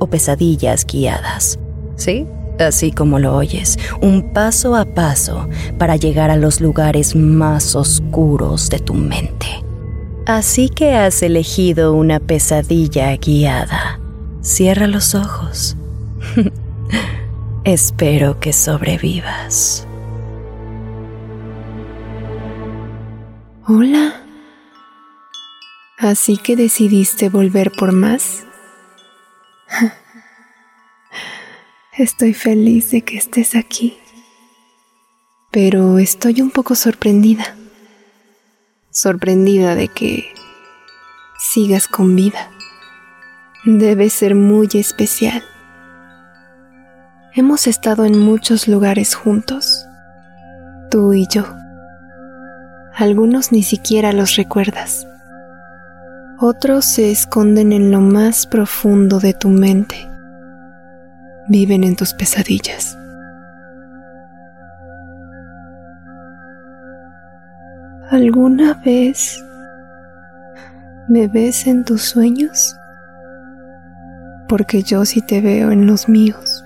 o pesadillas guiadas. ¿Sí? Así como lo oyes, un paso a paso para llegar a los lugares más oscuros de tu mente. Así que has elegido una pesadilla guiada. Cierra los ojos. Espero que sobrevivas. Hola. Así que decidiste volver por más. Estoy feliz de que estés aquí, pero estoy un poco sorprendida. Sorprendida de que sigas con vida. Debe ser muy especial. Hemos estado en muchos lugares juntos, tú y yo. Algunos ni siquiera los recuerdas. Otros se esconden en lo más profundo de tu mente. Viven en tus pesadillas. ¿Alguna vez me ves en tus sueños? Porque yo sí te veo en los míos.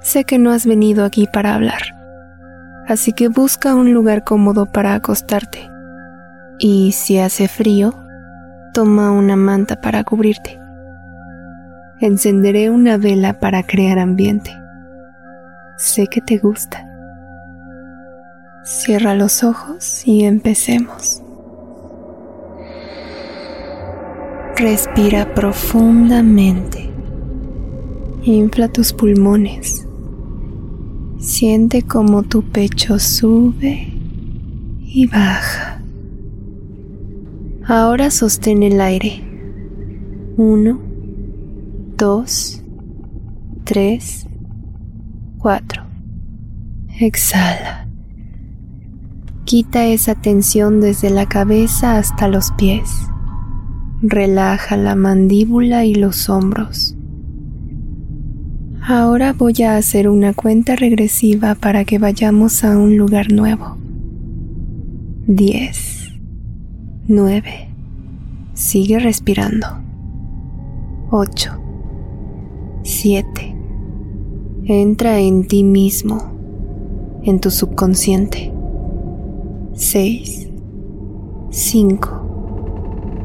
Sé que no has venido aquí para hablar, así que busca un lugar cómodo para acostarte y si hace frío, toma una manta para cubrirte. Encenderé una vela para crear ambiente. Sé que te gusta. Cierra los ojos y empecemos. Respira profundamente. Infla tus pulmones. Siente como tu pecho sube y baja. Ahora sostén el aire. Uno, dos, tres, cuatro. Exhala. Quita esa tensión desde la cabeza hasta los pies. Relaja la mandíbula y los hombros. Ahora voy a hacer una cuenta regresiva para que vayamos a un lugar nuevo. Diez. 9. Sigue respirando. 8. 7. Entra en ti mismo, en tu subconsciente. 6. 5.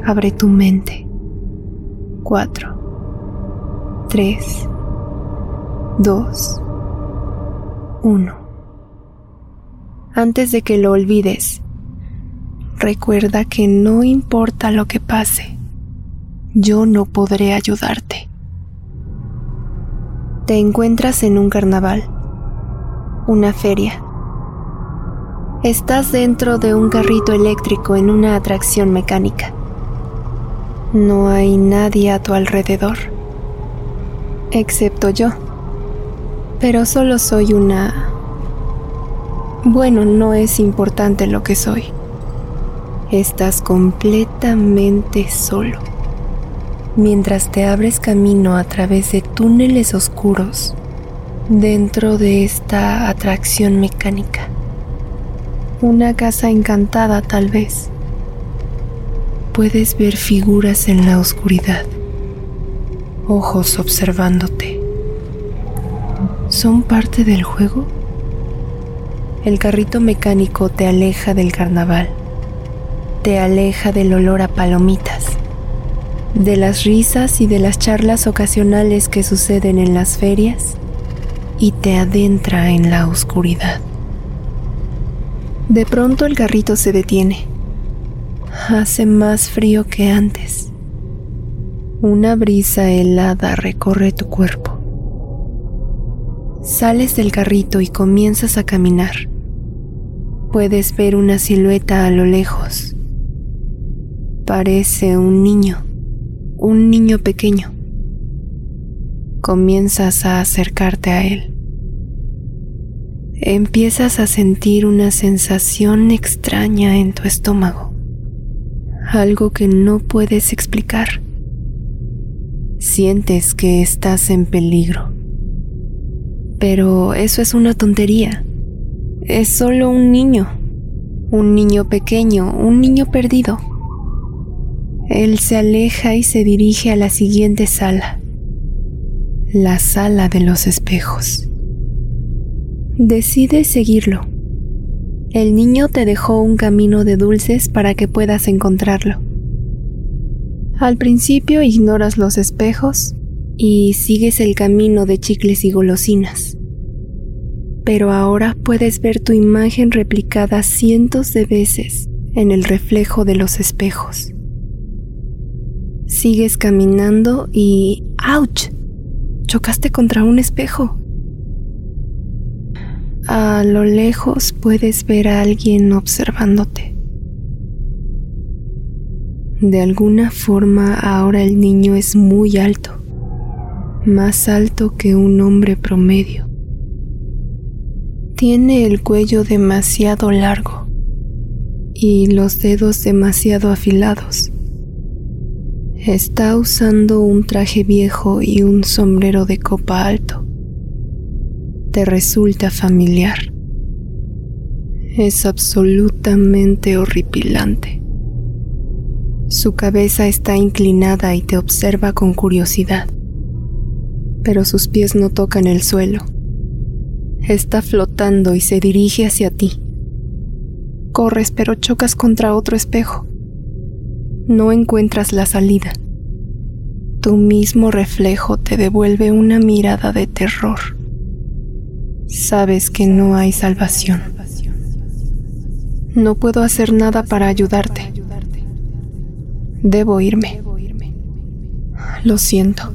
Abre tu mente. 4. 3. 2. 1. Antes de que lo olvides, recuerda que no importa lo que pase, yo no podré ayudarte. Te encuentras en un carnaval, una feria. Estás dentro de un carrito eléctrico en una atracción mecánica. No hay nadie a tu alrededor, excepto yo. Pero solo soy una... Bueno, no es importante lo que soy estás completamente solo. Mientras te abres camino a través de túneles oscuros dentro de esta atracción mecánica. Una casa encantada tal vez. Puedes ver figuras en la oscuridad, ojos observándote. ¿Son parte del juego? El carrito mecánico te aleja del carnaval te aleja del olor a palomitas, de las risas y de las charlas ocasionales que suceden en las ferias y te adentra en la oscuridad. De pronto el carrito se detiene. Hace más frío que antes. Una brisa helada recorre tu cuerpo. Sales del carrito y comienzas a caminar. Puedes ver una silueta a lo lejos parece un niño, un niño pequeño. comienzas a acercarte a él. Empiezas a sentir una sensación extraña en tu estómago, algo que no puedes explicar. Sientes que estás en peligro, pero eso es una tontería. Es solo un niño, un niño pequeño, un niño perdido. Él se aleja y se dirige a la siguiente sala la sala de los espejos. Decides seguirlo. El niño te dejó un camino de dulces para que puedas encontrarlo. Al principio ignoras los espejos y sigues el camino de chicles y golosinas. Pero ahora puedes ver tu imagen replicada cientos de veces en el reflejo de los espejos. Sigues caminando y ¡ouch! chocaste contra un espejo. A lo lejos puedes ver a alguien observándote. De alguna forma ahora el niño es muy alto, más alto que un hombre promedio. Tiene el cuello demasiado largo y los dedos demasiado afilados. Está usando un traje viejo y un sombrero de copa alto. Te resulta familiar. Es absolutamente horripilante. Su cabeza está inclinada y te observa con curiosidad, pero sus pies no tocan el suelo. Está flotando y se dirige hacia ti. Corres pero chocas contra otro espejo no encuentras la salida. Tu mismo reflejo te devuelve una mirada de terror. Sabes que no hay salvación. No puedo hacer nada para ayudarte. Debo irme. Lo siento.